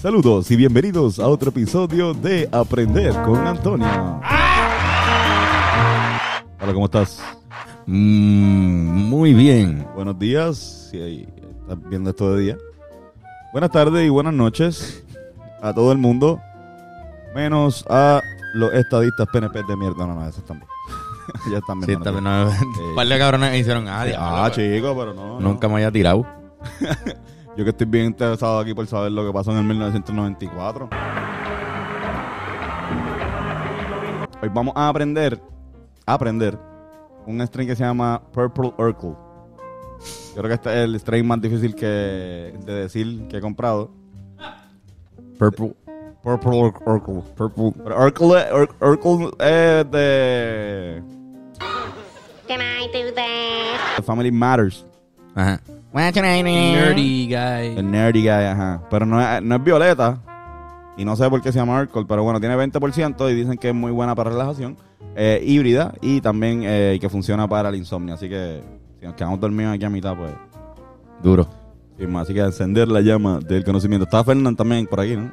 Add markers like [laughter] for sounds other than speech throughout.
Saludos y bienvenidos a otro episodio de Aprender con Antonio. Hola, ¿cómo estás? Mm, muy bien. Buenos días, si estás viendo esto de día. Buenas tardes y buenas noches a todo el mundo, menos a los estadistas PNP de mierda. No, no, esos también. [laughs] ya están Sí, bien. bien, no, un par de cabrones hicieron, ah, diablo, Ah, chico, pero no. no. Nunca me haya tirado. [laughs] Yo que estoy bien interesado aquí por saber lo que pasó en el 1994. Hoy vamos a aprender, a aprender un strain que se llama Purple Urkel. Yo creo que este es el strain más difícil que de decir que he comprado. Purple. Purple Ur- Urkel. Purple. Pero Urkel, es- Ur- Urkel es de Can I do that? The Family Matters. Ajá. Nerdy guy. El nerdy guy, ajá. Pero no es, no es violeta. Y no sé por qué se llama alcohol, pero bueno, tiene 20% y dicen que es muy buena para relajación. Eh, híbrida y también eh, que funciona para el insomnio. Así que si nos quedamos dormidos aquí a mitad, pues... Duro. sí, más. Así que encender la llama del conocimiento. Está Fernán también por aquí, ¿no?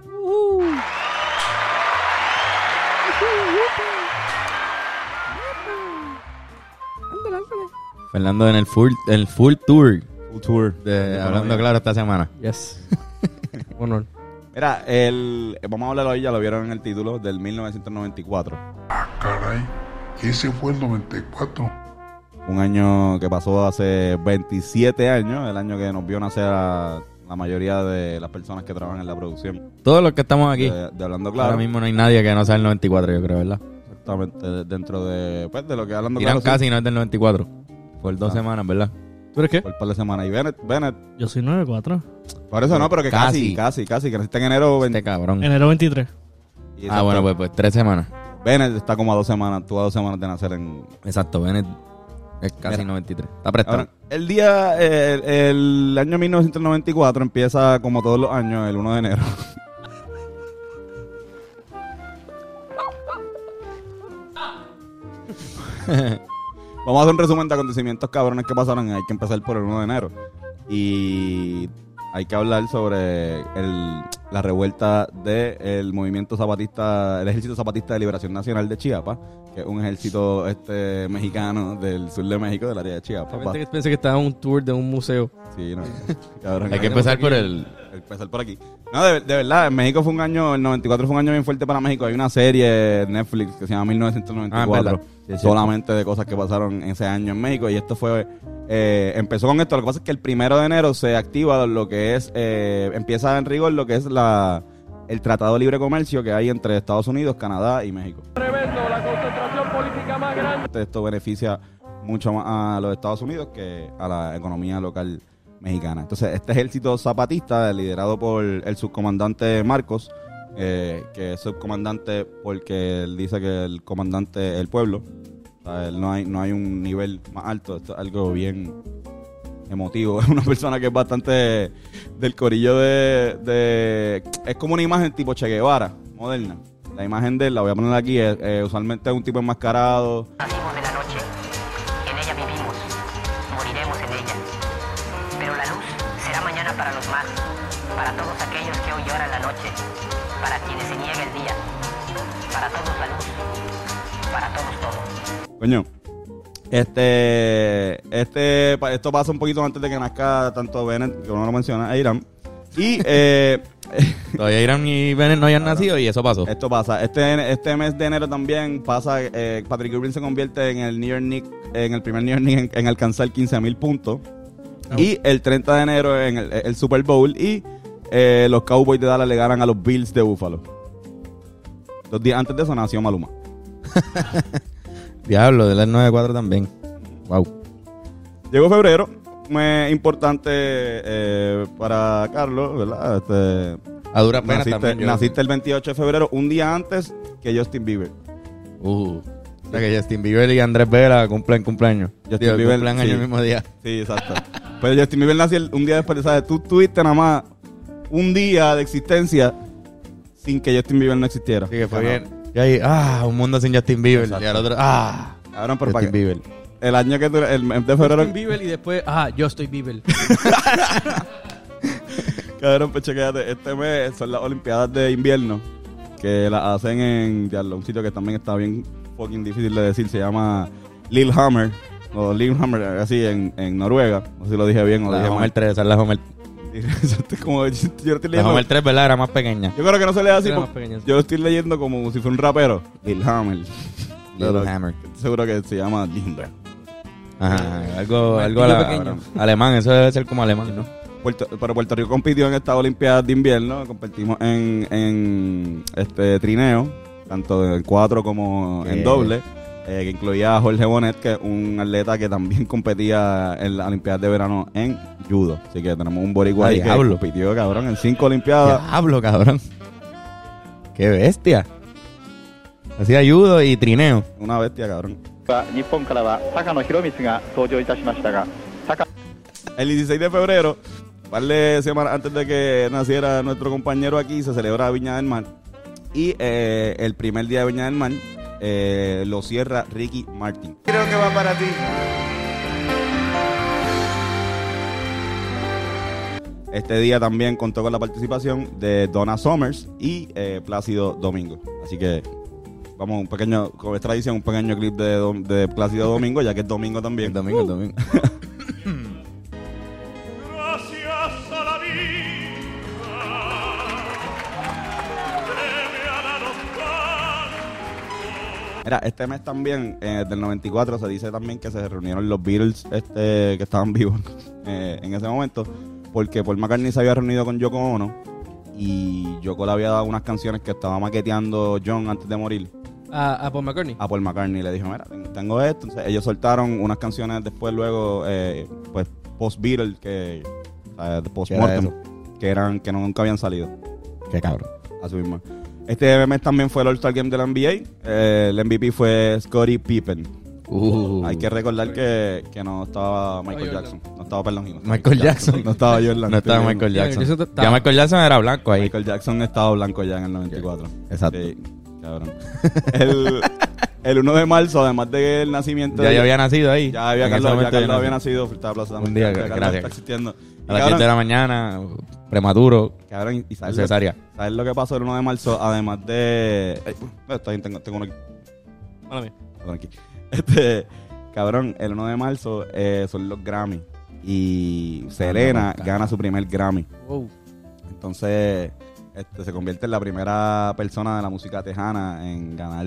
Fernando en el full, el full tour Tour. de Hablando Claro esta semana. Yes. [laughs] Honor. Mira, el, vamos a hablar hoy, ya lo vieron en el título, del 1994. Caray, ese fue el 94. Un año que pasó hace 27 años, el año que nos vio nacer a la mayoría de las personas que trabajan en la producción Todos los que estamos aquí. de, de Hablando Ahora Claro. mismo no hay nadie que no sea el 94, yo creo, ¿verdad? Exactamente, de- dentro de, pues, de lo que Hablando Irán Claro. casi no es del 94. Por dos Ah. semanas, ¿verdad? ¿Tú eres qué? Por un par de semanas. Y Bennett, Bennett, Yo soy 94. por eso no, pero que casi, Casi. casi, que naciste en enero 20. Este cabrón. Enero 23. y Ah, exacto, bueno, pues, pues tres semanas. Bennett está como a dos semanas, tú a dos semanas de nacer en... Exacto, Bennett es casi Mira. 93. Está prestado. Ahora, el día, el, el año 1994 empieza como todos los años, el 1 de enero. [laughs] Vamos a hacer un resumen de acontecimientos cabrones que pasaron. Hay que empezar por el 1 de enero. Y hay que hablar sobre el- la revuelta del movimiento zapatista, el ejército zapatista de liberación nacional de Chiapas, que es un ejército este mexicano del sur de México, del área de Chiapas. Que pensé que estaba en un tour de un museo. Sí, no. [laughs] cabrón, Hay que empezar por el... empezar por aquí. No, de, de verdad, en México fue un año, el 94 fue un año bien fuerte para México. Hay una serie en Netflix que se llama 1994, Ah. Sí, solamente de cosas que pasaron ese año en México. Y esto fue, eh, empezó con esto. Lo que pasa es que el primero de enero se activa lo que es, eh, empieza en rigor lo que es la el Tratado de Libre Comercio que hay entre Estados Unidos, Canadá y México. Esto beneficia mucho más a los Estados Unidos que a la economía local mexicana. Entonces, este ejército zapatista, liderado por el subcomandante Marcos, eh, que es subcomandante porque él dice que el comandante es el pueblo, o sea, él no, hay, no hay un nivel más alto, esto es algo bien emotivo. [laughs] Es una persona que es bastante del corillo de, de- Es como una imagen tipo Che Guevara, moderna. La imagen de él, la voy a poner aquí, es, eh, usualmente es un tipo enmascarado, Nacimos de la noche, en ella vivimos, moriremos en ella. Pero la luz será mañana para los más, para todos aquellos que hoy lloran la noche, para quienes se niega el día, para todos la luz, para todos todo. Coño. Este, este, esto pasa un poquito antes de que nazca tanto Bennett, que uno lo menciona, e Irán. Y [laughs] eh, Todavía Irán y Bennett no hayan nacido y eso pasó. esto pasa. Este, este mes de enero también pasa, eh, Patrick Ewing se convierte en el New York Knicks, en el primer New York Knicks en, en alcanzar 15.000 puntos. Y el 30 de enero en el, el Super Bowl y eh, los Cowboys de Dallas le ganan a los Bills de Buffalo. Dos días antes de eso nació Maluma. [laughs] Diablo, del 94 también. Wow. Llegó febrero mes importante eh, para Carlos, ¿verdad? Este, A duras penas naciste, yo- naciste el 28 de febrero, un día antes que Justin Bieber. Uh. O sea que Justin Bieber y Andrés Vela cumplen cumpleaños. Justin Digo, Bieber, cumplen sí. año el mismo día. Sí, exacto. Pero Justin Bieber nació un día después, ¿sabes? Tú tuviste nada más un día de existencia sin que Justin Bieber no existiera. Así que fue bien. Y ahí, ah, un mundo sin Justin Bieber. Exacto. Y al otro, ah, Cabrón, pero Justin Bieber. el año que tú, el mes de febrero, Justin Bieber y después, ah, yo estoy Bieber. [laughs] cabrón, pues chequéate, este mes son las Olimpiadas de invierno que las hacen en un sitio que también está bien fucking difícil de decir, se llama Lillehammer, o Lillehammer, así en, en Noruega, no sé si lo dije bien o lo La dije Homer mal. 3, esa es la Homer. [laughs] Como yo estoy leyendo- Homer 3, ¿verdad? Era más pequeña. Yo creo que no se lee así. Era porque más pequeño, sí. Yo lo estoy leyendo como si fuera un rapero. Lil Hammer. [laughs] Pero Lillehammer. Seguro que se llama Limber. Ajá, algo, algo a la- pequeño. alemán, eso debe ser como alemán, ¿no? Puerto, pero Puerto Rico compitió en estas Olimpiadas de invierno. Competimos en, en este trineo, tanto en cuatro como en doble. Eh, que incluía a Jorge Bonet, que es un atleta que también [laughs] competía en las Olimpiadas de verano en judo. Así que tenemos un boricua ahí que diablo. compitió, cabrón, en cinco Olimpiadas. hablo, cabrón. Qué bestia. Hacía judo y trineo. Una bestia, cabrón. El 16 de febrero, un par de semanas antes de que naciera nuestro compañero aquí, se celebra Viña del Mar. Y eh, el primer día de Viña del Mar eh, lo cierra Ricky Martin. Creo que va para ti. Este día también contó con la participación de Donna Summers y eh, Plácido Domingo. Así que vamos, un pequeño, como es tradición, un pequeño clip de, Plácido Domingo, ya que es domingo también. El domingo, el domingo. [laughs] Mira, este mes también, eh, del 94, se dice también que se reunieron los Beatles este, que estaban vivos [laughs] eh, en ese momento, porque Paul McCartney se había reunido con Yoko Ono y Yoko le había dado unas canciones que estaba maqueteando John antes de morir A, a Paul McCartney. a Paul McCartney. Le dijo, mira, ten- tengo esto. Entonces ellos soltaron unas canciones después, luego, eh, pues, post-Beatles, que, o sea, de post-mortem, que, eran, que no- nunca habían salido. Qué cabrón. Así mismo. Este mes también fue el All-Star Game de la NBA. Eh, el MVP fue Scottie Pippen. Uh, Hay que recordar que, que no estaba Michael. Jackson. No estaba, perdón. no estaba Michael Jackson. No estaba Jordan. No estaba Michael. Jackson. Ya Michael Jackson era blanco ahí. Michael Jackson estaba blanco ya en el 94. [laughs] Exacto. Sí, cabrón. el, el 1 de marzo, además del nacimiento Ya de- yo había nacido ahí. Ya había Carlos, ya Carlos había nacido. También. Un día, gracias. está existiendo. A las cabrón, 10 de la mañana, prematuro, cabrón, ¿y sabes, cesárea. sabes lo que pasó el 1 de marzo? Además de... Ay, bien, tengo, tengo uno aquí. Mala. [laughs] Este, cabrón, el 1 de marzo eh, son los Grammy. Y Selena Anda, gana su primer Grammy. Wow. Entonces, este, se convierte en la primera persona de la música tejana en ganar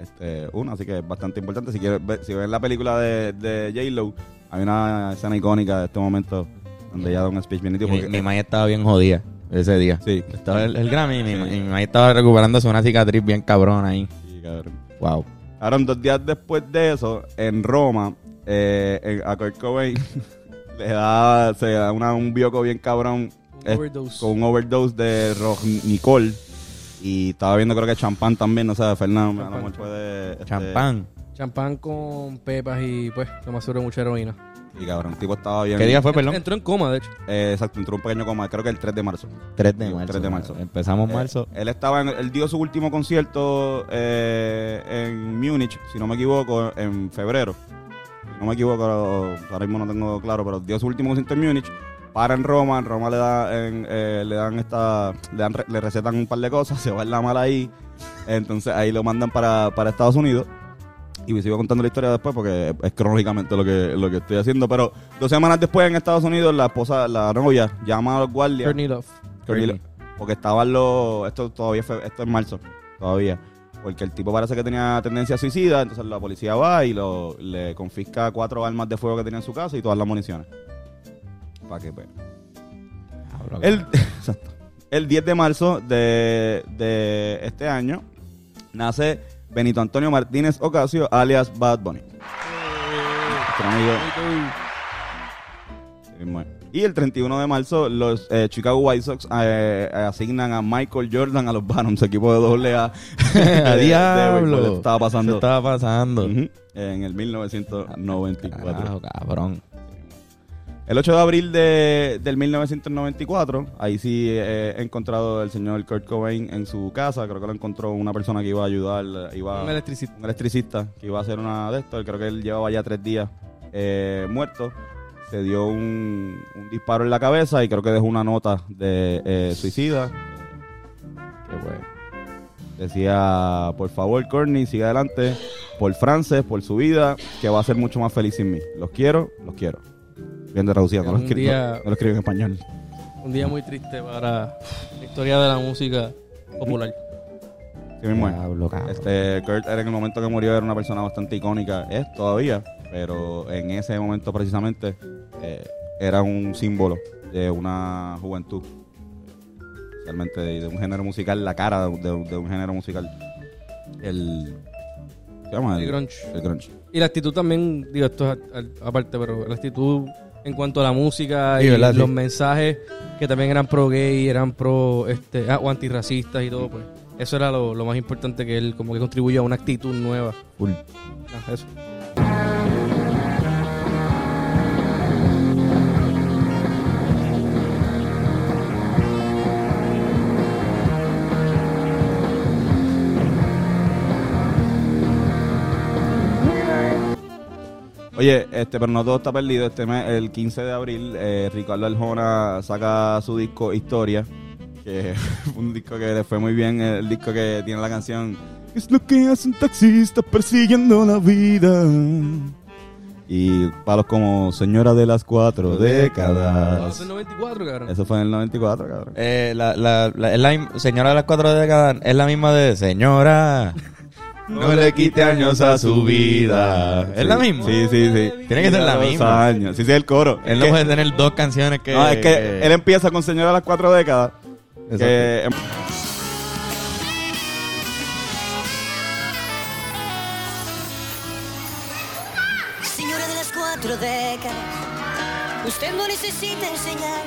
este, uno. Así que es bastante importante. Si quieres ver- si ven la película de, de J-Lo, hay una escena icónica de este momento donde ella da un speech bien nítido. Mi, porque- mi madre estaba bien jodida ese día. Sí. Estaba el, el Grammy y mi, y mi madre estaba recuperándose una cicatriz bien cabrón ahí. Sí, cabrón. Wow. Ahora, dos días después de eso, en Roma, eh, en- a Kurt Cobain [laughs] le da, se da una, un bioco bien cabrón eh, overdose. con un overdose de Nicole Y estaba viendo, creo que champán también, no sé, Fernando, este, Champán. Champán con pepas y pues lo más seguro mucha heroína. Y cabrón, el tipo estaba bien. ¿Qué día fue, perdón? Entró en coma, de hecho. Eh, exacto, entró un pequeño coma, creo que el 3 de marzo. 3 de marzo. 3 de marzo. Empezamos Eh, marzo. él estaba en, él dio su último concierto eh, en Múnich, si no me equivoco, en febrero. Si no me equivoco, ahora mismo no tengo claro, pero dio su último concierto en Múnich. Para en Roma, en Roma le, da, en, eh, le dan esta, le, dan, re- le recetan un par de cosas, [laughs] se va en la mala ahí. Entonces ahí lo mandan para, para Estados Unidos. Y sigo contando la historia después porque es cronológicamente lo que, lo que estoy haciendo. Pero dos semanas después en Estados Unidos, la esposa, la novia, llama a los guardias. Courtney Love. Courtney- porque estaban los. Esto todavía fue, esto es marzo, todavía. Porque el tipo parece que tenía tendencia suicida, entonces la policía va y lo, le confisca cuatro armas de fuego que tenía en su casa y todas las municiones. Para que pues. El, [laughs] exacto. El 10 de marzo de, de este año nace Benito Antonio Martínez Ocasio, alias Bad Bunny. Amigo. Y el 31 de marzo, los eh, Chicago White Sox eh, eh, asignan a Michael Jordan a los Barons, equipo de doble A. [laughs] [laughs] ¡A de diablo! estaba pasando Eso estaba pasando. En el 1994. Carajo, cabrón. El 8 de abril de, del 1994, ahí sí he encontrado el señor Kurt Cobain en su casa. Creo que lo encontró una persona que iba a ayudar, iba, Un electricista. un electricista que iba a hacer una de estos. Creo que él llevaba ya tres días eh, muerto. Se dio un, un disparo en la cabeza y creo que dejó una nota de eh, suicida. Que pues, decía, por favor, Courtney, sigue adelante. Por Frances, por su vida, que va a ser mucho más feliz sin mí. Los quiero, los quiero. Bien de traducida, no lo, Un escri- día- no- no lo escribí en español. Un día muy triste para la historia de la música popular. Sí mismo es. Diablo. Este, Kurt era en el momento que murió era una persona bastante icónica, es todavía, pero en ese momento precisamente eh, era un símbolo de una juventud, realmente de, de un género musical, la cara de, de un género musical. El, ¿qué llama? El grunge. El grunge. Y la actitud también, digo, esto es a- a- aparte, pero la actitud en cuanto a la música Sí, y ¿verdad? Sí. los mensajes que también eran pro gay, eran pro este, ah, o antirracistas y todo, pues. Eso era lo, lo más importante que él como que contribuyó a una actitud nueva. Full. Ah, eso. Oye, este, pero no todo está perdido. Este mes, el 15 de abril, eh, Ricardo Arjona saca su disco Historia, que fue [laughs] un disco que le fue muy bien, el disco que tiene la canción Es lo que hace un taxista persiguiendo la vida. Y palos como Señora de las Cuatro Décadas. eso es 94, cabrón. Eso fue en el 94, cabrón. Eh, la, la, la- es la señora de las cuatro décadas es la misma de señora. No le quite años a su vida. ¿Es la misma? Sí, sí, sí. Tiene que ser la Dos misma. años. Sí, sí, el coro. Él Es no puede tener dos canciones que. no, es que él empieza con Señora de las Cuatro Décadas. Que, Señora de las cuatro décadas, usted no necesita enseñar.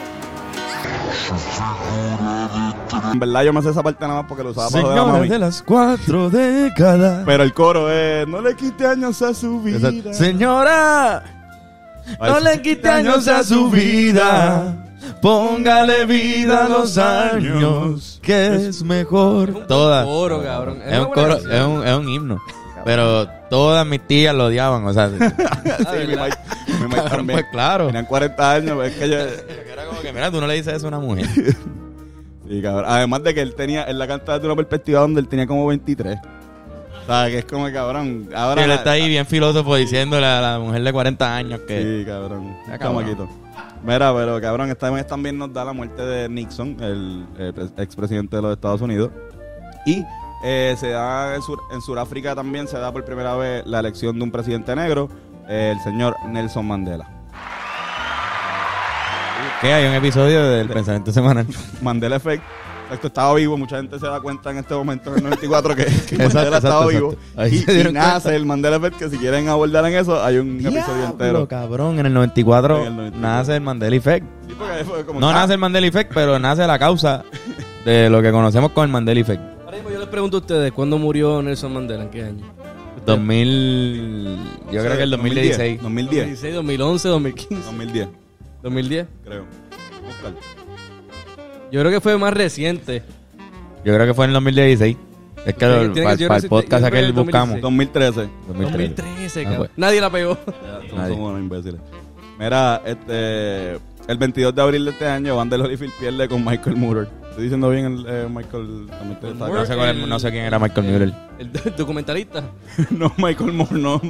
En verdad yo me sé esa parte nada más porque lo usaba para joder a Señora mami. de las cuatro décadas. Pero el coro es no le quite años a su vida. Señora, Ay, no sí. le quite años a su vida. Póngale vida a los años, que es mejor. Todas. Coro, cabrón. Es un coro, es un, es un himno. Pero todas mis tías lo odiaban, o sea. [laughs] Sí, mi Mike, mi Mike cabrón, también. pues claro. Tenían 40 años, es que yo... Que, mira, tú no le dices eso a una mujer. [laughs] Sí, cabrón. Además de que él tenía, él la cantaba de una perspectiva donde él tenía como 23. O sea, que es como que, cabrón. Ahora él está ahí bien filósofo diciéndole a la mujer de 40 años que. Sí, cabrón. Chamaquito. Mira, pero cabrón, esta vez también nos da la muerte de Nixon, el, pres- expresidente de los Estados Unidos. Y eh, se da en, Sur- en Sudáfrica también se da por primera vez la elección de un presidente negro, eh, el señor Nelson Mandela. ¿Qué? Hay un episodio del pensamiento semanal. Mandela Effect. Esto estaba vivo, mucha gente se da cuenta en este momento, en el 94, que, que Exacto, Mandela estaba exacto, vivo. exacto. Ahí Y, y nace el Mandela Effect, que si quieren abordar en eso, hay un episodio Diablo, entero. cabrón. En el 94, En el 94. nace el Mandela Effect. Sí, porque fue como- No ah, nace el Mandela Effect, pero nace la causa de lo que conocemos con el Mandela Effect. Ahora mismo yo les pregunto a ustedes, ¿cuándo murió Nelson Mandela? ¿En qué año? 2000. Yo creo que el 2016. 2010. 2016, 2011, 2015, 2010, 2010. creo. Oscar. Yo creo que fue más reciente. Yo creo que fue en el 2016. Es que Tiene- que- para, yo el podcast yo creo que aquel el buscamos. 2013. 2013. 2013, Ah, cabrón. pues. Nadie la pegó. Somos, Nadie. somos unos imbéciles. Mira, este, el 22 de abril de este año, Van der Holyfield pierde con Michael Moore. Estoy diciendo bien el eh, Michael. También te está No sé, cuál es- no sé quién era Michael Müller. [laughs] El, el documentalista. [laughs] no, Michael Moore, no.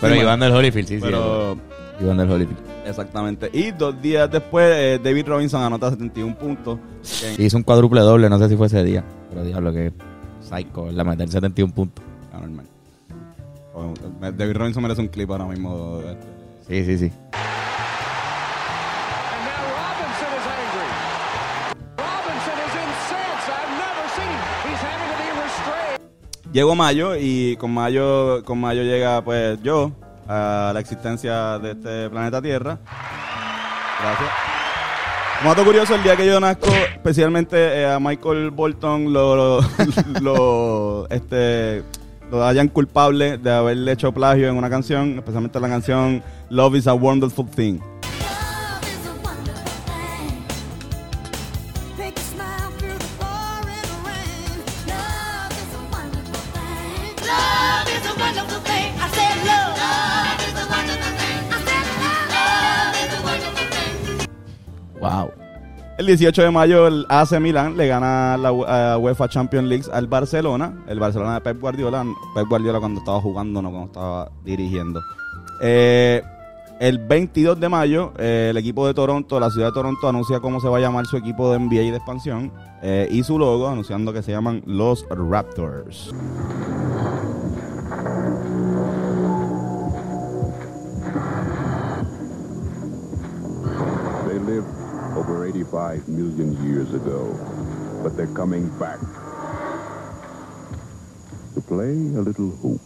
Pero Iván del Holyfield, sí, sí. Pero, Iván del Holyfield. exactamente. Y dos días después, eh, David Robinson anota 71 puntos. que- Hizo un cuádruple doble, no sé si fue ese día. Pero diablo que psycho, la meter 71 puntos. Anormal. Bueno, David Robinson merece un clip ahora mismo. este, Sí, sí, sí. And now Robinson is angry. Robinson is incensed. I've never seen him. He's having to be restrained. Llegó mayo y con mayo, con mayo llega pues yo a la existencia de este planeta Tierra. Gracias. Como curioso, el día que yo nazco, especialmente eh, a Michael Bolton lo, lo, [laughs] lo, este, lo hayan culpable de haberle hecho plagio en una canción, especialmente la canción Love is a Wonderful Thing. El 18 de mayo el AC Milan le gana la UEFA Champions League al Barcelona. El Barcelona de Pep Guardiola. Pep Guardiola cuando estaba jugando, no cuando estaba dirigiendo. Eh, el 22 de mayo eh, el equipo de Toronto, la ciudad de Toronto, anuncia cómo se va a llamar su equipo de NBA y de expansión. eh, y su logo, anunciando que se llaman los Raptors. Over 85 million years ago, but they're coming back to play a little hoop.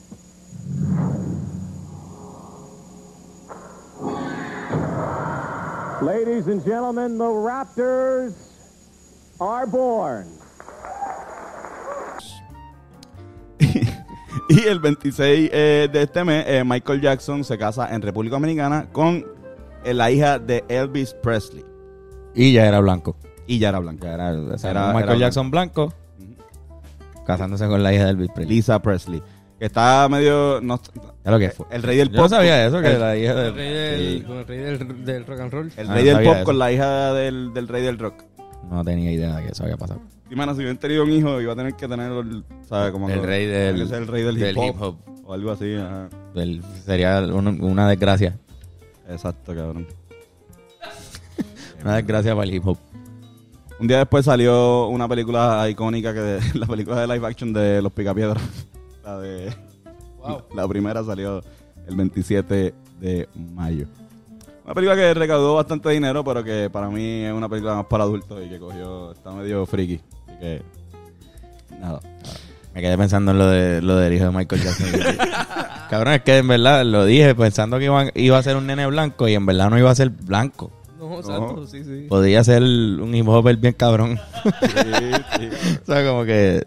Ladies and gentlemen, the Raptors are born. [laughs] Y el 26 eh, de este mes, eh, Michael Jackson se casa en República Dominicana con eh, la hija de Elvis Presley. Y ya era blanco. Y ya era blanca. Ya era, o sea, Era- Michael era Jackson blanco. Casándose con la hija de Elvis Presley. Lisa Presley. Que está medio. No, Ya lo que fue. el rey del Yo pop. no sabía eso, que el, la hija El de... rey del, Sí. con el rey del, del rock and roll. el Ah, rey no del pop eso. con la hija del, del rey del rock. No tenía idea de que eso había pasado. Y mano, si hubieran tenido un hijo, iba a tener que tener, el- ¿sabes? Como El rey del- el rey del, del hip, hop, hip hop. O algo así, ajá. El- sería un- una desgracia. Exacto, cabrón. Una desgracia para el hip hop. Un día después salió una película icónica, que [laughs] la película de live action de Los Picapiedras. [laughs] La de... La primera salió el 27 de mayo. Una película que recaudó bastante dinero, pero que para mí es una película más para adultos y que cogió... Está medio friki. Así que... Nada. Me quedé pensando en lo de lo del hijo de Michael Jackson. [laughs] Cabrón, es que en verdad lo dije pensando que iba, iba a ser un nene blanco y en verdad no iba a ser blanco. No, exacto, sí, sí. Podría ser un hip bien cabrón. Sí, [laughs] sí. o sea, como que...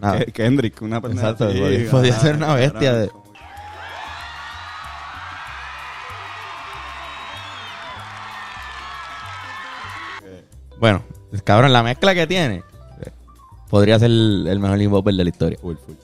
nada. Ke- Kendrick, una persona Exacto, así, podía- podía ser una bestia de- Bueno, cabrón, la mezcla que tiene eh, podría ser el, el mejor hip de la historia. Full, full.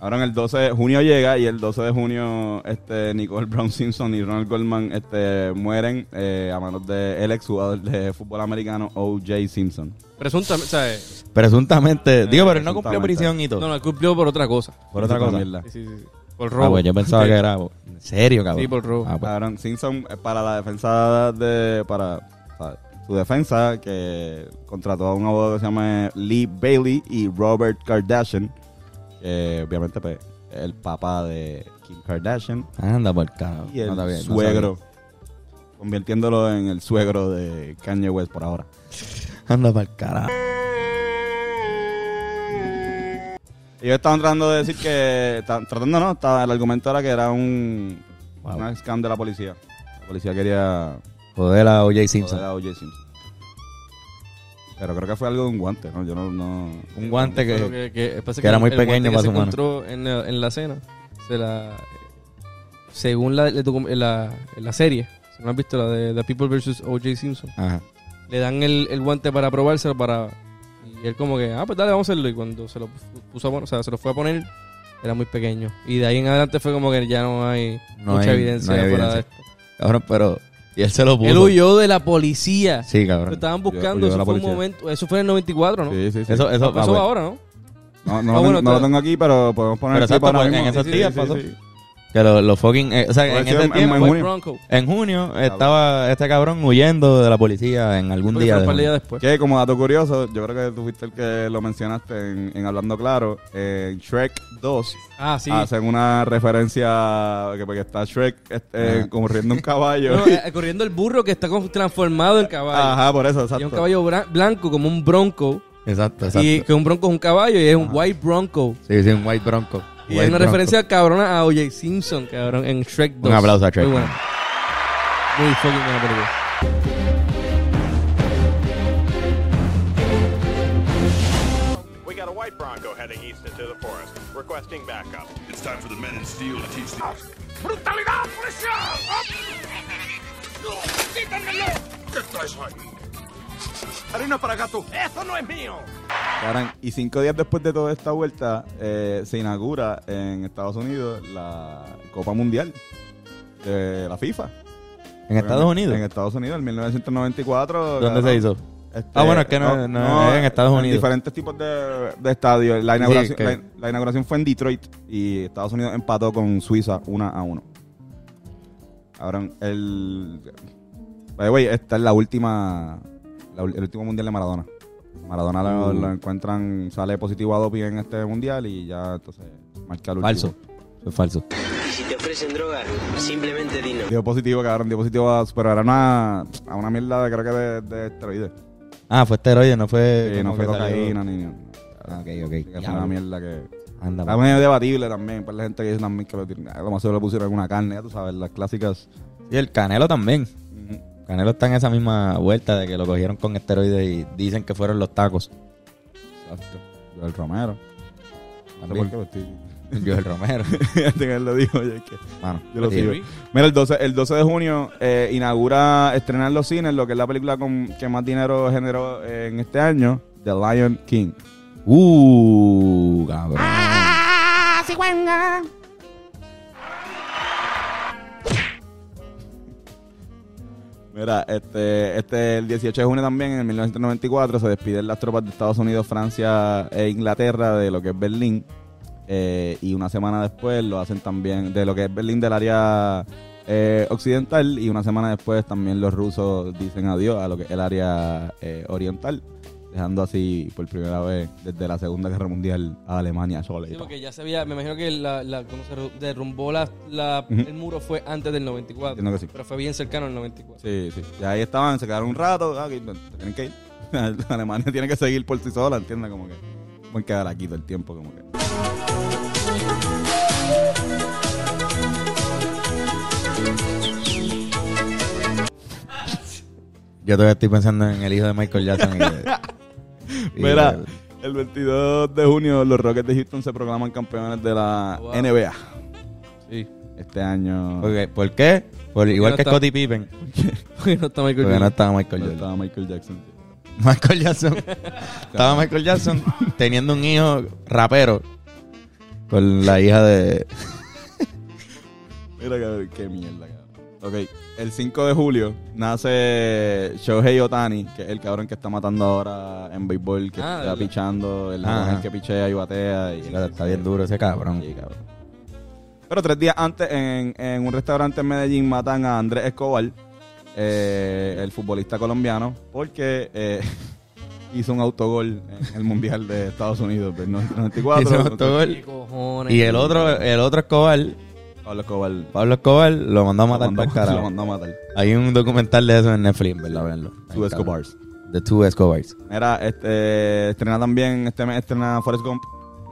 Ahora en el 12 de junio llega y el 12 de junio este Nicole Brown Simpson y Ronald Goldman este, mueren eh, a manos del ex jugador de fútbol americano O.J. Simpson. Presuntamente, ¿sabes? Presuntamente, digo, pero él no cumplió prisión y todo. No, no, él cumplió por otra cosa. por otra cosa. Sí, sí, sí. Por Ah, robo. pues yo pensaba que era... [laughs] ¿En serio, cabrón? Sí, por robo. Ah, pues. Cabrón, Simpson eh, para la defensa de para sea, su defensa que contrató a un abogado que se llama Lee Bailey y Robert Kardashian, que obviamente pues, es el papá de Kim Kardashian Anda por carajo. y el No suegro, convirtiéndolo en el suegro de Kanye West por ahora. Anda por carajo. Ellos estaban tratando de decir que, tratando no, estaba, el argumento era que era un, Wow. una scam de la policía. La policía quería Joder a O.J. Simpson. joder a O.J. Simpson. Pero creo que fue algo de un guante, ¿no? Yo no... no Un guante que... que, que, pasa que era muy pequeño que para se su mano. encontró en, la- en la cena. Se la, según la, la, la serie, si no has visto la de The People vs. O.J. Simpson, Ajá. le dan el, el guante para probárselo para... Y él como que, ah, pues dale, vamos a hacerlo. Y cuando se lo puso a poner, o sea, se lo fue a poner, era muy pequeño. Y de ahí en adelante fue como que ya no hay No mucha hay- evidencia no hay evidencia. esto. Cabrón, pero... Y él se lo puso. Él huyó de la policía. Sí, Lo cabrón. estaban Huyó- buscando, eso fue un momento, eso fue en el 94, ¿no? Sí, sí, sí. Eso, eso, Ah, eso ahora, ¿no? No, no, Ah, lo, bueno, tengo, no lo tengo aquí, pero podemos poner Pero el exacto, ahora pues, en esos días pasó. Que los los fucking... eh, o sea, en ese en- tiempo... en junio. En junio estaba este cabrón huyendo de la policía en algún día. de un par de junio. días después. Que como dato curioso, yo creo que tú fuiste el que lo mencionaste en, en Hablando Claro. En Shrek 2 Ah, sí. hacen una referencia que porque está Shrek este, corriendo un caballo. No, eh, corriendo el burro que está transformado en caballo. Ajá, por eso, Y exacto. es un caballo blanco como un bronco. Exacto, exacto. Y que un bronco es un caballo y es un white bronco. Sí, sí, un white bronco. Y es una referencia cabrona a O.J. Simpson, cabrón, en Shrek 2. Un aplauso a Shrek. Muy bueno. Muy fucking buena película. We got a white Bronco heading east into the forest, requesting backup. It's time for the men in steel to teach the... ¡Brutalidad! ¡Quítenmelo! ¿Qué ahí? Harina para gato. ¡Eso no es mío! Cabrón, y cinco días después de toda esta vuelta, eh, se inaugura en Estados Unidos la Copa Mundial de la FIFA. ¿En Estados Unidos? En Estados Unidos, en 1994. ¿Dónde se hizo? Este, Ah, bueno, es que no- no es en Estados Unidos. diferentes tipos de, de estadios. La inauguración, que- la, la inauguración fue en Detroit y Estados Unidos empató con Suiza 1 a 1. Ahora, el. By the way, esta es la última. La el último mundial de Maradona. Maradona lo, Uh. lo encuentran, sale positivo a doping en este mundial y ya entonces marca el último. Falso. Eso es falso. Y si te ofrecen droga, simplemente di no. Dio positivo, cabrón, dio positivo a. Pero era una, a una mierda, creo que de, de esteroides. Ah, fue esteroide, no fue. Sí, no fue salió- cocaína ni. Ah, ok, ok. que fue una mierda que. Anda, Está medio debatible también. Para la gente que dice también que lo, tiene- a lo más seguro le pusieron alguna carne, ya tú sabes, las clásicas. Y el Canelo también. Canelo está en esa misma vuelta de que lo cogieron con esteroides y dicen que fueron los tacos. Exacto. Joel Romero. No sé También. por qué lo estoy. Joel Romero. [laughs] Él lo dijo, oye, es que. Mano, Yo lo sí. sigo. Mira, el 12, el 12 de junio eh, inaugura, estrenar en los cines lo que es la película con, que más dinero generó eh, en este año, The Lion King. Uh, cabrón. ¡Ah, cigüeña! Mira, este, este el 18 de junio también, en 1994, se despiden las tropas de Estados Unidos, Francia e Inglaterra de lo que es Berlín. Eh, y una semana después lo hacen también de lo que es Berlín del área eh, occidental. Y una semana después también los rusos dicen adiós a lo que es el área eh, oriental. Dejando así por primera vez desde la Segunda Guerra Mundial a Alemania sola. Sí, porque ya se había, me imagino que la, la, cuando se ru- derrumbó la, la- el muro fue antes del 94. Entiendo que sí. Pero fue bien cercano al 94. Sí, sí. Y ahí estaban, se quedaron un rato. Ah, tienen que ir. [laughs] Alemania tiene que seguir por sí sola, ¿entiendes? Como que pueden quedar aquí todo el tiempo, como que. Yo todavía estoy pensando en el hijo de Michael Jackson. [laughs] [laughs] Mira, el 22 de junio los Rockets de Houston se proclaman campeones de la Wow. NBA. Sí. Este año. ¿Por qué? ¿Por qué? Por, igual no que está- Scottie Pippen. [laughs] Porque no está Michael no estaba Michael no Jordan. estaba Michael Jackson. Michael Jackson. [laughs] Estaba Michael Jackson teniendo un hijo rapero con la hija de. Mira, qué mierda, cabrón. Ok, el 5 de julio nace Shohei Otani, que es el cabrón que está matando ahora en béisbol, que Ah, está ¿verdad? pichando, el, Ah. que pichea y batea. Y Está bien duro ese cabrón. Sí, cabrón. Pero tres días antes, en, en un restaurante en Medellín, matan a Andrés Escobar, eh, el futbolista colombiano, porque eh, [laughs] hizo un autogol en el Mundial de Estados Unidos del 94. Hizo un autogol. ¿Qué cojones? Y el otro, el otro Escobar, Pablo Escobar Pablo Escobar, lo mandó a matar lo para mandó, el lo carajo. mandó a matar. Hay un documental de eso en Netflix, ¿verdad? Verlo. Two Escobars. The Two Escobars. Mira, este, estrena también, este mes estrena Forrest Gump.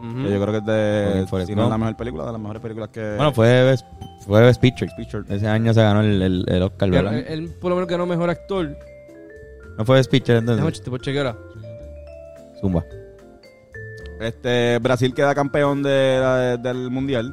Que yo creo que es de, Forrest si no es la mejor película, de las mejores películas que... Bueno, fue Best, fue Best Picture. Picture. Ese año se ganó el, el, el Oscar, ¿verdad? él por lo menos ganó mejor actor. No fue Best Picture Déjame entonces. te puedo chequear ahora. Zumba. Este, Brasil queda campeón de del Mundial.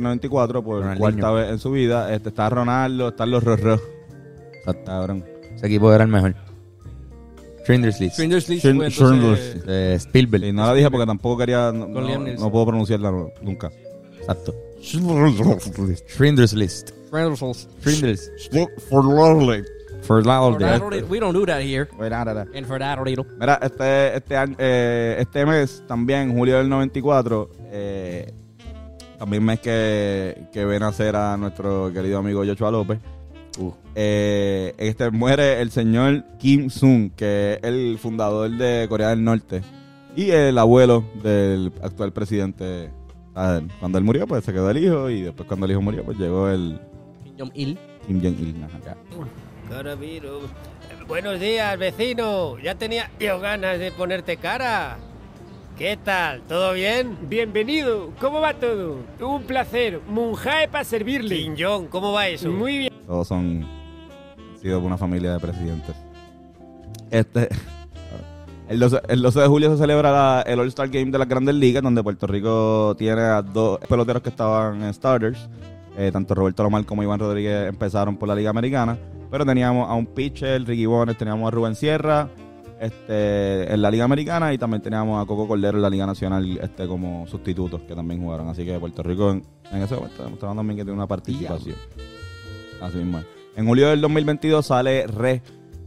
1994 por Ronaldinho. cuarta vez en su vida. Este está Ronaldo, están los Rorro. Cabrón. Ese equipo era el mejor. Schindler's List. Schindler's List Schindler- fue entonces... Schindler's. De Spielberg. Y no la dije porque tampoco quería. No, no- no puedo pronunciarla nunca. Exacto. Schindler's List. Schindler's Schindler's. For lovely. For loud. We don't do that here. Mira, In Ferdinand. este, este, año, eh, este mes, también, julio del 94, eh, también mes que, que ven a nacer a nuestro querido amigo Joshua López. Eh, este muere el señor Kim Sung, que es el fundador de Corea del Norte y el abuelo del actual presidente. Ah, Cuando él murió, pues se quedó el hijo y después cuando el hijo murió, pues llegó el Kim Jong-il. Kim Jong-il. ajá. Caraviro, buenos días, vecino. Ya tenía yo ganas de ponerte cara. ¿Qué tal? ¿Todo bien? Bienvenido. ¿Cómo va todo? Un placer. Munjae para servirle. Kim Jong, ¿cómo va eso? Muy bien. Todos son han sido una familia de presidentes. Este el 12, el 12 de julio se celebra la- el All-Star Game de las Grandes Ligas, donde Puerto Rico tiene a dos peloteros que estaban en starters. Eh, tanto Roberto Lomar como Iván Rodríguez empezaron por la Liga Americana. Pero teníamos a un pitcher, Ricky Bones, teníamos a Rubén Sierra este, en la Liga Americana y también teníamos a Coco Cordero en la Liga Nacional este, como sustitutos que también jugaron. Así que Puerto Rico en, en ese momento demostraron también que tiene una participación. Así mismo. En julio del 2022 sale Re,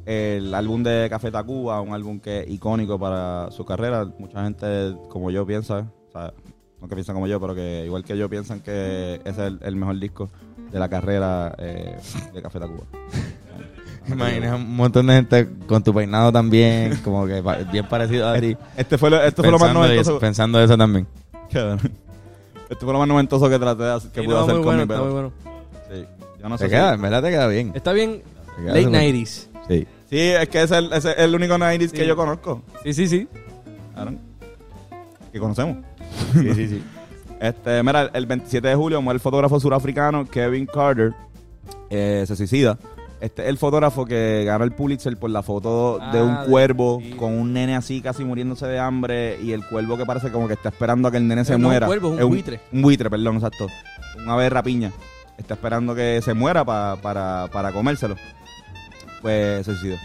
el álbum de Café Tacuba, un álbum que es icónico para su carrera. Mucha gente, como yo, piensa, o sea, no que piensan como yo, pero que igual que yo piensan que ese es el, el mejor disco de la carrera eh, de Café Tacuba. [laughs] Imaginas un montón de gente con tu peinado también, [laughs] como que pa- bien parecido a ti. Este fue lo, esto fue lo más Pensando noventoso. eso- Pensando eso también. Cabrón. Esto fue lo más noventoso que traté de hacer, que Sí, pude no, hacer muy con bueno, mi está pelo. muy bueno. Sí. Yo no Te sé queda, si- en verdad te queda bien. Está bien Te queda late súper- 90s. Sí. Sí, es que ese es el, ese es el único 90s que Sí. yo conozco. Sí, sí, sí. Cabrón. Que conocemos. [laughs] Sí, sí, sí. Este, mira, el 27 de julio muere el fotógrafo surafricano Kevin Carter. eh, se suicida. Este es el fotógrafo que ganó el Pulitzer por la foto de Ah, un de- cuervo sí. con un nene así casi muriéndose de hambre y el cuervo que parece como que está esperando a que el nene se no es un muera. cuervo, es un buitre. Un buitre, perdón, exacto. Un ave de rapiña. Está esperando que se muera pa- para, para comérselo. Pues se suicidó.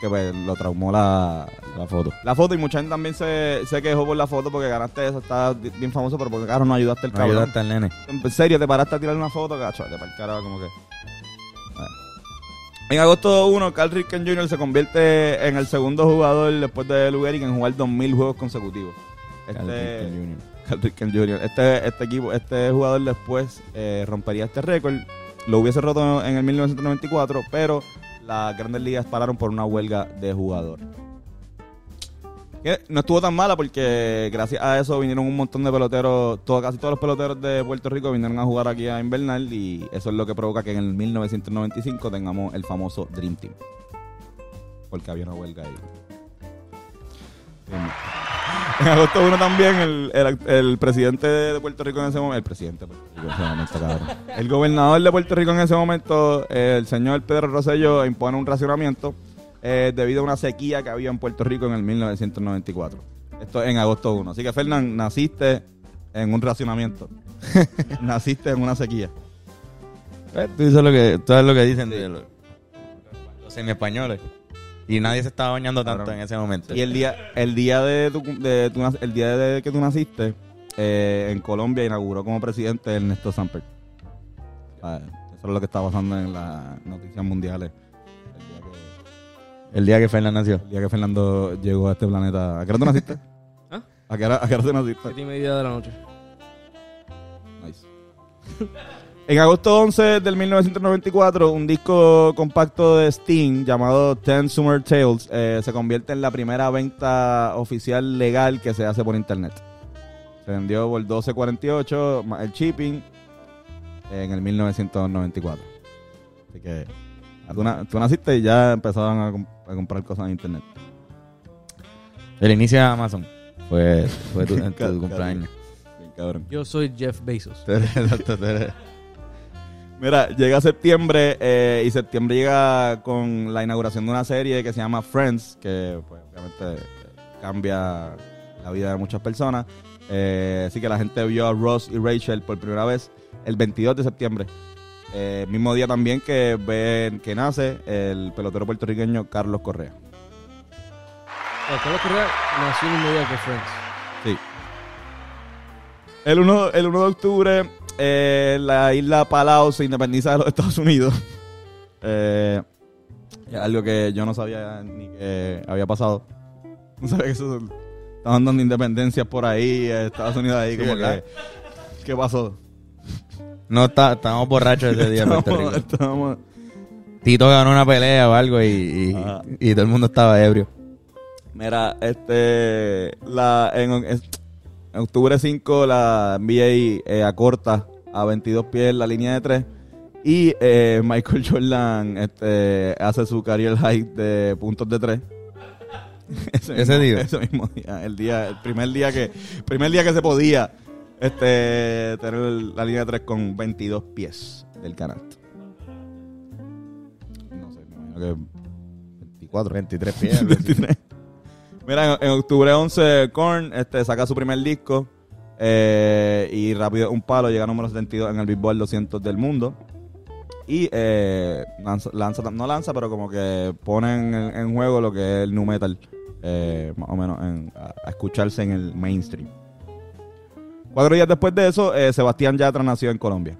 Que pues lo traumó la, La foto. la foto y mucha gente también se, se quejó por la foto porque ganaste eso, está bien famoso, pero porque caro no ayudaste al No cabrón. ayudaste al nene. En serio, te paraste a tirar una foto, cacho, te para el carajo como que. En agosto 1, Carl Ripken Jr. se convierte en el segundo jugador después de Lou Gehrig en jugar 2000 juegos consecutivos. Carl Este, Ripken Jr. Carl Ripken Jr. Este, este equipo, este jugador después eh, rompería este récord. Lo hubiese roto en el 1994, pero las grandes ligas pararon por una huelga de jugador. No estuvo tan mala porque gracias a eso vinieron un montón de peloteros, todo, casi todos los peloteros de Puerto Rico vinieron a jugar aquí a Invernal y eso es lo que provoca que en el 1995 tengamos el famoso Dream Team. Porque había una huelga ahí. En agosto 1 también el, el, presidente de Puerto Rico en ese momento, el presidente de Puerto Rico en ese momento. El gobernador de Puerto Rico en ese momento, el señor Pedro Rosselló, impone un racionamiento eh, debido a una sequía que había en Puerto Rico en el 1994. Esto en agosto 1. Así que, Fernán, naciste en un racionamiento. [laughs] naciste en una sequía. Eh, Tú dices lo que, tú sabes lo que dicen de los, los semi-españoles. Y nadie se estaba bañando tanto en ese momento. Y el día, el día de, tu, de tu nac- el día de que tú naciste, eh, en Colombia inauguró como presidente Ernesto Samper. Ah, Eso es lo que está pasando en las noticias mundiales. El día que, Fernán nació. el día que Fernando llegó a este planeta. ¿A qué hora tú naciste? [laughs] ¿Ah? ¿A qué hora, a qué hora tú naciste? Siete y media de la noche. Nice. En agosto 11 del 1994, un disco compacto de Sting llamado Ten Summer Tales eh, se convierte en la primera venta oficial legal que se hace por internet. Se vendió por 12.48 más el shipping en el 1994. Así que tú, na- tú naciste y ya empezaron a, comp- a comprar cosas en internet. El inicio de Amazon fue, fue tu, [laughs] en tu Cabrón. cumpleaños. Bien cabrón. Yo soy Jeff Bezos. Exacto, Mira, llega septiembre eh, y septiembre llega con la inauguración de una serie que se llama Friends, que pues, obviamente cambia la vida de muchas personas. Eh, así que la gente vio a Ross y Rachel por primera vez el 22 de septiembre. Eh, mismo día también que ven que nace el pelotero puertorriqueño Carlos Correa. Eh, Carlos Correa nació el mismo día que Friends. Sí. El 1, el 1 de octubre, eh, la isla Palau se independiza de los Estados Unidos. [laughs] Eh, es algo que yo no sabía ni que había pasado. [laughs] No sabía que eso estaban dando independencias por ahí, eh, Estados Unidos ahí, Sí, como ¿verdad? que. ¿Qué pasó? No, está, estábamos borrachos ese día en [laughs] Puerto Rico. estábamos- Tito ganó una pelea o algo y, y, Ajá. y todo el mundo estaba ebrio. Mira, este. La, en, en octubre 5, la NBA eh, acorta a 22 pies la línea de 3. Y eh, Michael [laughs] Jordan este, hace su career high de puntos de tres. Ese, [laughs] Ese día. Ese mismo día. El día, el primer día que, primer día que se podía este, tener la línea de tres con 22 pies del canasto. No sé, me imagino que 24. 23 pies. 23. Mira, en, en octubre 11, Korn este, saca su primer disco. eh, y rápido un palo llega a número 72 en el Billboard 200 del mundo. Y eh, lanza, lanza- no lanza, pero como que ponen en, en juego lo que es el nu metal, eh, más o menos en- a, a escucharse en el mainstream. Cuatro días después de eso, eh, Sebastián Yatra nació en Colombia.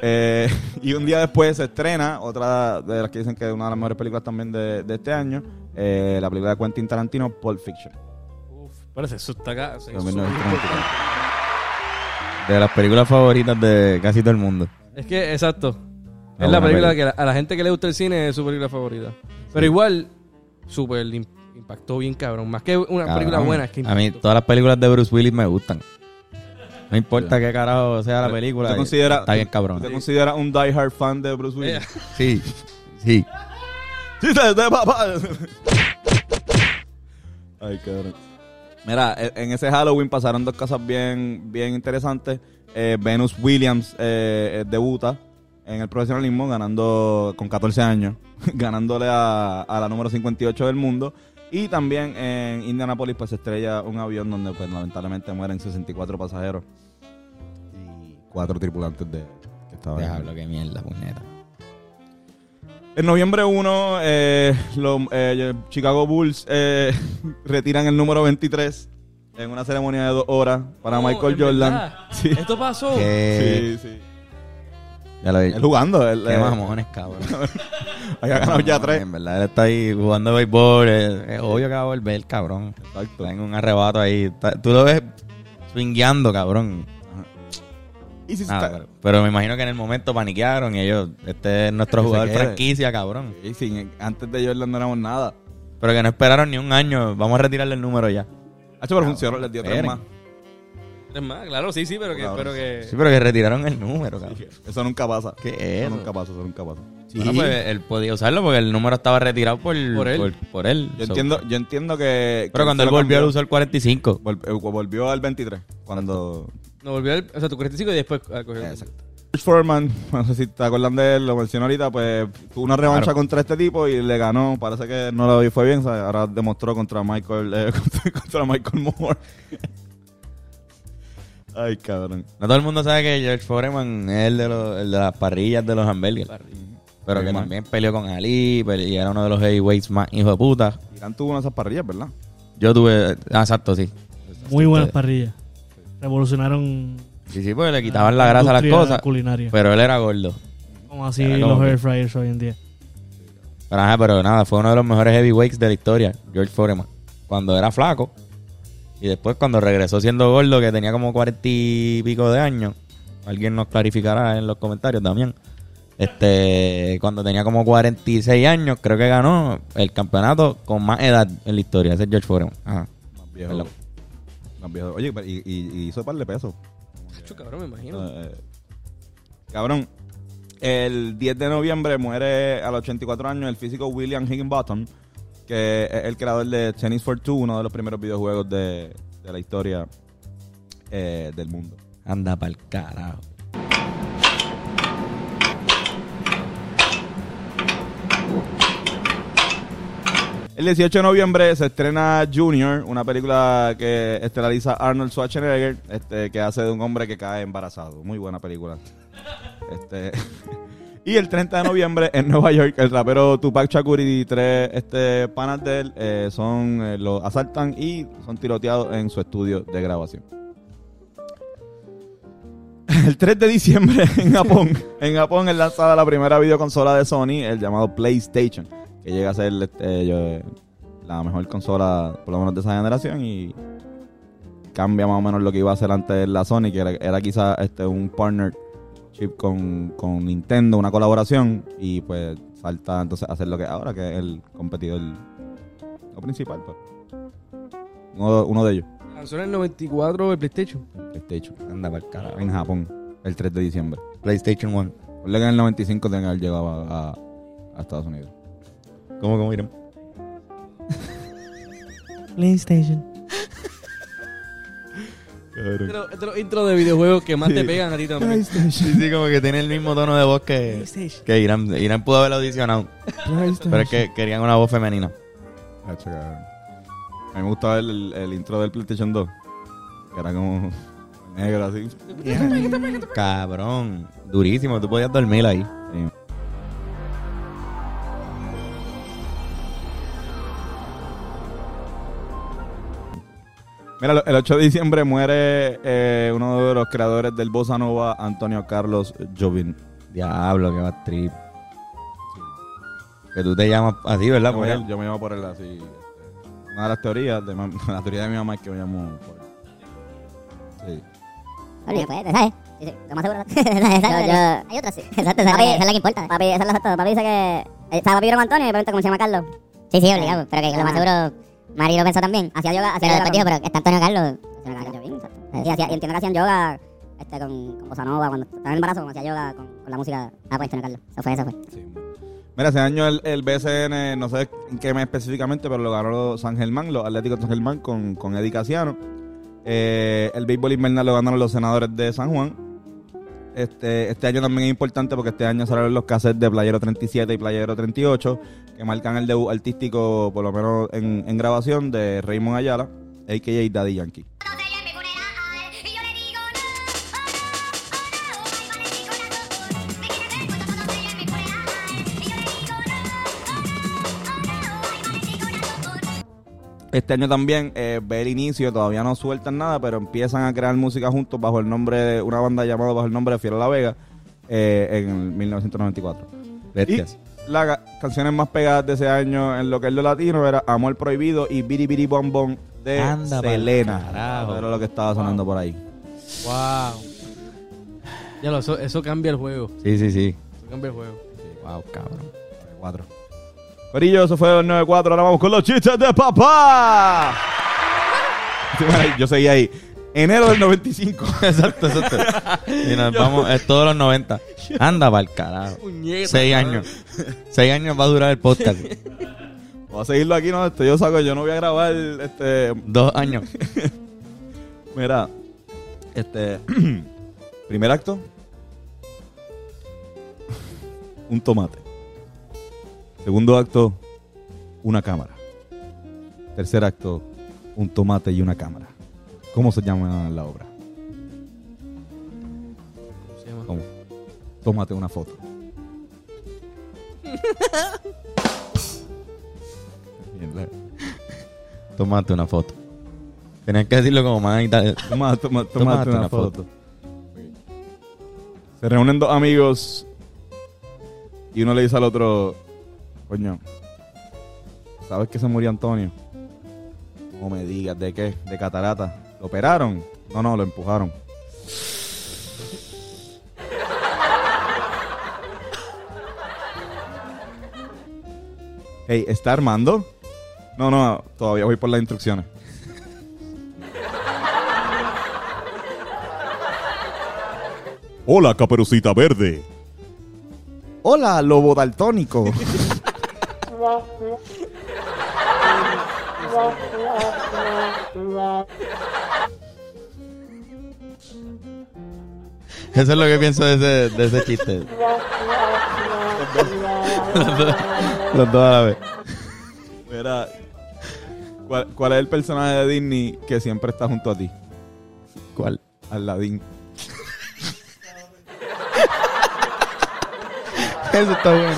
Eh, [laughs] y un día después se estrena otra de las que dicen que es una de las mejores películas también de, de este año, eh, la película de Quentin Tarantino, Pulp Fiction. Parece eso está acá. sí, De eso- 1933. De las películas favoritas de casi todo el mundo. Es que, exacto. Es la película que la- a la gente que le gusta el cine es su película favorita. Pero igual, súper im- impactó bien cabrón. Más que una Cabrón. película buena, es que A mí todas las películas de Bruce Willis me gustan. No importa qué carajo sea la película. ¿Te considera, está bien cabrón. ¿Te consideras un diehard fan de Bruce Willis? Sí, sí. Sí, de papá. Ay, cabrón. Mira, e- en ese Halloween pasaron dos cosas bien, bien interesantes. Eh, Venus Williams eh, eh, debuta en el profesionalismo ganando con 14 años, [laughs] ganándole a, a la número 58 del mundo. Y también en Indianapolis pues se estrella un avión donde pues lamentablemente mueren 64 pasajeros y cuatro tripulantes de que estaban Diablo, qué mierda, puñeta. en noviembre 1, eh, los eh, Chicago Bulls eh, [laughs] retiran el número 23 en una ceremonia de dos horas para Oh, Michael ¿en Jordan. Sí. Esto pasó. ¿Qué? Sí, sí. Ya lo vi. Él jugando. Él, Qué eh, mamones, cabrón. [laughs] Había ganado ya tres. En verdad, él está ahí jugando béisbol. Es, es obvio que va a volver, cabrón. Exacto. Está en un arrebato ahí. Está- tú lo ves swingueando, cabrón. Y si Nada, está- pero, me imagino que en el momento paniquearon y ellos, este es nuestro Que jugador franquicia, cabrón. Sí, sí, antes de Jordan no éramos nada. Pero que no esperaron ni un año. Vamos a retirarle el número ya. Hacho, pero funcionó, les dio tres más. Es más, claro, sí, sí, pero que, Claro. pero que... Sí, pero que retiraron el número, cabrón. Eso nunca pasa. ¿Qué es Eso eso? nunca pasa, eso nunca pasa. Bueno, pues él podía usarlo porque el número estaba retirado por, Por él. Por, por él. Yo So- entiendo, yo entiendo que. Pero que cuando él lo volvió, él usó el 45. Vol- eh, volvió al 23. Cuando. No volvió el, o sea, tu 45 y después ah, cogió el- Exacto. George Foreman, [laughs] no sé si te acuerdan de él, lo mencioné ahorita, pues tuvo una revancha Claro. contra este tipo y le ganó. Parece que no le fue bien, ¿sabes? ahora demostró contra Michael, eh, [laughs] contra, contra Michael Moore. Ay, cabrón. No todo el mundo sabe que George Foreman es el de, los, el de las parrillas de los hamburgers. Pero que también peleó con Ali y era uno de los heavyweights más hijo de puta. Irán tuvo una de esas parrillas, ¿verdad? Yo tuve... Ah, exacto, sí. Muy buenas Ustedes. parrillas. Revolucionaron Sí, sí, porque le quitaban la grasa a las cosas. culinaria. Pero él era gordo. como así Era los como air fryers hoy en día. Pero, ajá, pero nada, fue uno de los mejores heavyweights de la historia, George Foreman. Cuando era flaco. Y después cuando regresó siendo gordo, que tenía como cuarenta y pico de años. Alguien nos clarificará en los comentarios también. Este, cuando tenía como 46 años, creo que ganó el campeonato con más edad en la historia. Ese es George Foreman. Ajá. Más viejo. Perdón. Más viejo. Oye, y, y- y hizo par de pesos. Cabrón, me imagino. Eh, cabrón, el 10 de noviembre muere a los 84 años el físico William Higginbottom, que es el creador de Tennis for Two, uno de los primeros videojuegos de, de la historia eh, del mundo. Anda pa'l carajo. El 18 de noviembre se estrena Junior, una película que estelariza Arnold Schwarzenegger, este, que hace de un hombre que cae embarazado. Muy buena película. Este, [laughs] y el 30 de noviembre en Nueva York, el rapero Tupac Shakur y tres este, panas de él eh, son, eh, lo asaltan y son tiroteados en su estudio de grabación. [laughs] El 3 de diciembre [laughs] en Japón, en Japón es lanzada la primera videoconsola de Sony, el llamado PlayStation, que llega a ser este, la mejor consola, por lo menos de esa generación, y cambia más o menos lo que iba a hacer antes la Sony, que era, era quizá este, un partnership con, con Nintendo, una colaboración, y pues falta entonces hacer lo que ahora, que es el competidor lo principal, pues. Uno, uno de ellos. Lanzó en el 94 el PlayStation. PlayStation. Anda pa'l carajo. En Japón, el 3 de diciembre. PlayStation 1. Ponle que en el 95 tenga que haber llegado a, a- a Estados Unidos. ¿Cómo, cómo irán? PlayStation. Pero este es los intros de videojuegos que más Sí. te pegan a ti también. Sí, sí, como que tiene el mismo tono de voz que, que Irán. Irán pudo haber audicionado. Pero es que querían una voz femenina. Hacho, cabrón. A mí me gustaba el, el- el intro del PlayStation 2. Que era como negro así. Cabrón. Durísimo. Tú podías dormir ahí. Mira, el 8 de diciembre muere eh, uno de los creadores del Bossa Nova, Antonio Carlos Jobim. Diablo, que va trip. Que tú te llamas así, ¿verdad? Yo Por me, él. yo me llamo por él así. este, Una de las teorías, de la teoría de mi mamá es que me llamo por él. Sí. Oye, pues, lo más seguro. [laughs] Hay otra, sí. Exacto, esa, es la que importa. Papi, esa es la exacta. Papi dice que... eh, ¿Sabes papi vieron a Antonio? Y pregunta cómo se llama Carlos. Sí, sí, obligado. Pero que lo más seguro... Mari lo pensó también. Hacía yoga... Hacía yoga pero está Antonio Carlos. Antonio Carlos Jobim, exacto. Y, hacía, y entiendo que hacían yoga este, con, con Bossa Nova. Cuando estaba en el embarazo, como hacía yoga con, con la música... Ah, pues Antonio Carlos. Eso fue, eso fue. Mira, ese año el, el BCN, no sé en qué mes específicamente, pero lo ganó San Germán, los Atléticos de San Germán con, con Eddie Casiano. Eh, el béisbol invernal lo ganaron los senadores de San Juan. Este, este año también es importante porque este año salieron los cassettes de Playero 37 y Playero 38, que marcan el debut artístico, por lo menos en, en grabación, de Raymond Ayala, a.k.a. Daddy Yankee. Este año también eh, ve el inicio, todavía no sueltan nada, pero empiezan a crear música juntos bajo el nombre de una banda llamada bajo el nombre de Fiel La Vega eh, en 1994. Bestias. Y las ca- canciones más pegadas de ese año en lo que es lo latino era Amor Prohibido y Biri Biri Bom Bom de Anda Selena. era lo que estaba sonando por ahí. Wow. Ya lo, eso, eso cambia el juego. Sí, sí, sí. Eso cambia el juego. Wow, cabrón. Cuatro. Corillo, eso fue el 94. Ahora vamos con los chistes de papá. [laughs] Yo seguí ahí. Enero del 95. [laughs] exacto, exacto. Y nos [laughs] vamos, es todos los 90. Anda pa'l carajo. Puñeta, Seis años. Seis años va a durar el podcast. Voy a seguirlo aquí, no, este, yo saco, yo no voy a grabar este. Dos años. Mira, este. [clears throat] primer acto. Un tomate. Segundo acto, una cámara. Tercer acto, un tomate y una cámara. ¿Cómo se llama la obra? ¿Cómo se llama? ¿Cómo? Tómate una foto. [laughs] Tómate una foto. Tenías que decirlo como más ita- Toma, toma, Tómate tómate una, una foto. Se reúnen dos amigos y uno le dice al otro, coño, ¿sabes que se murió Antonio? No me digas, ¿de qué? ¿De catarata? ¿Lo operaron? No, no, lo empujaron. Hey, ¿está armando? No, no, todavía voy por las instrucciones. Hola, caperucita verde. Hola, lobo daltónico. [laughs] [laughs] Eso es lo que pienso de ese, de ese chiste. [laughs] Los dos- a la vez. Mira, ¿cuál, cuál es el personaje de Disney que siempre está junto a ti? ¿Cuál? Aladdin. [laughs] Eso está bueno.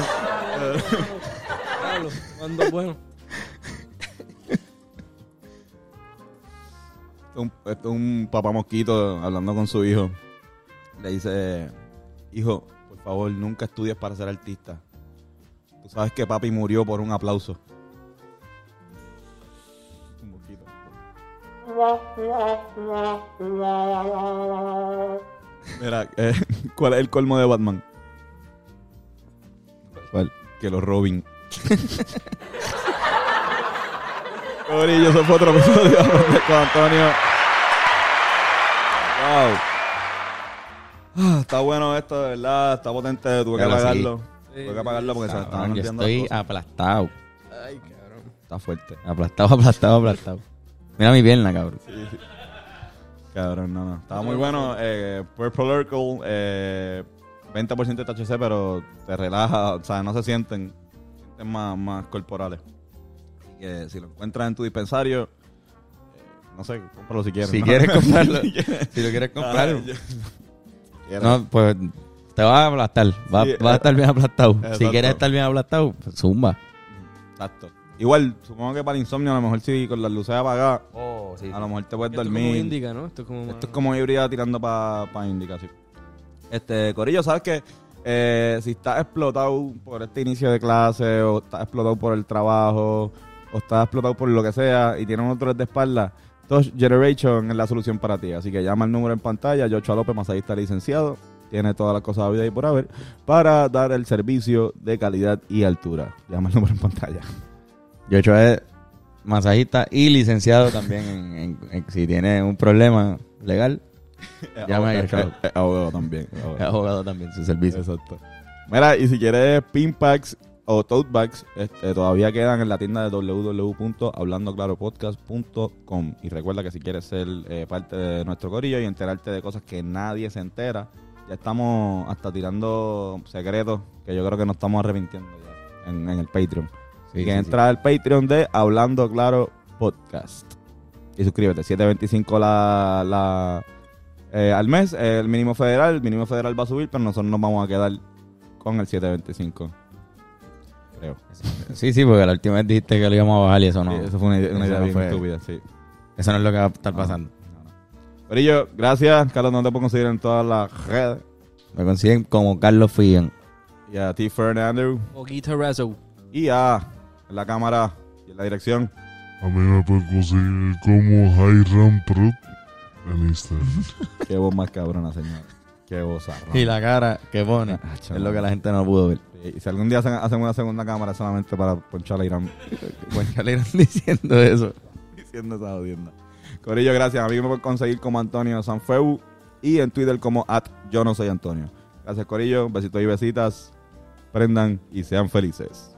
Un, esto papá mosquito hablando con su hijo. Le dice, hijo, por favor, nunca estudies para ser artista. Tú sabes que papi murió por un aplauso. Un mosquito. Mira, eh, [laughs] ¿cuál es el colmo de Batman? ¿Cuál? Que los Robin. Corillo, eso fue otro episodio de con Antonio. Wow. Ah, está bueno esto, de verdad. Está potente. Tuve que sí. apagarlo. Tuve que apagarlo porque se estaban Cabrón, yo estoy las cosas. aplastado. Ay, cabrón. Está fuerte. Aplastado, [laughs] aplastado, aplastado. Mira mi pierna, cabrón. Cabrón, no, no. Estaba muy bueno. Eh, Purple Urkel, eh, 20% de THC, pero te relaja. O sea, no se sienten, sienten más, más corporales. Así que si lo encuentras en tu dispensario, eh, no sé, cómpralo si quieres. Si ¿no? quieres [laughs] comprarlo, [laughs] Si lo quieres comprar. Ah, yo- quieres. No, pues te vas a aplastar. Va, Sí, vas a estar bien aplastado. Si quieres estar bien aplastado, pues, zumba. Exacto. Igual, supongo que para el insomnio, a lo mejor si con las luces apagadas, Oh, sí, a lo mejor te puedes Esto es como dormir. indica, ¿no? Esto es como. Esto es como híbrida tirando para pa Indica, sí. Este, Corillo, ¿sabes qué? Eh, si estás explotado por este inicio de clase, o estás explotado por el trabajo, o estás explotado por lo que sea, y tienes un dolor de espalda, Touch Generation es la solución para ti. Así que llama el número en pantalla, Joshua López, masajista licenciado, tiene todas las cosas de vida y por haber, para dar el servicio de calidad y altura. Llama el número en pantalla. Yocho es masajista y licenciado también en- si tiene un problema legal. Llama Es- Yocho. es- es abogado también. es abogado. También, su servicio. Exacto. Mira, y si quieres pin packs o tote bags, este, todavía quedan en la tienda de www.hablandoclaropodcast.com. Y recuerda que si quieres ser eh, parte de nuestro corillo y enterarte de cosas que nadie se entera, ya estamos hasta tirando secretos que yo creo que nos estamos arrepintiendo ya en, en el Patreon. Sí, y que sí, entra al Patreon de Hablando Claro Podcast. Y suscríbete, 725 la, la, eh, al mes, el mínimo federal, el mínimo federal va a subir, pero nosotros nos vamos a quedar con el 725. Creo. Sí, sí, porque la última vez dijiste que lo íbamos a bajar y eso no. Sí, eso fue una, idea- una eso idea no bien fue- estúpida, sí. Eso no es lo que va a estar No. pasando. Corillo, gracias. Carlos, no te puedo conseguir en todas las redes. Me consiguen como Carlos Fian. Y a ti, Fernando. O Guitarrazzo. Y a la cámara y en la dirección. A mí me pueden conseguir como Hiram Prut en Instagram. [laughs] Qué voz más cabrona, señor. Qué voz arra. Y la cara que pone [laughs] Ah, es lo que la gente no pudo ver. Y si algún día hacen, hacen una segunda cámara solamente para ponchar a Irán [laughs] Buen Calderón diciendo eso. diciendo esa jodienda. Corillo, gracias. A mí me pueden conseguir como Antonio Sanfeu y en Twitter como at yo no soy Antonio. Gracias, Corillo. Besitos y besitas. Prendan y sean felices.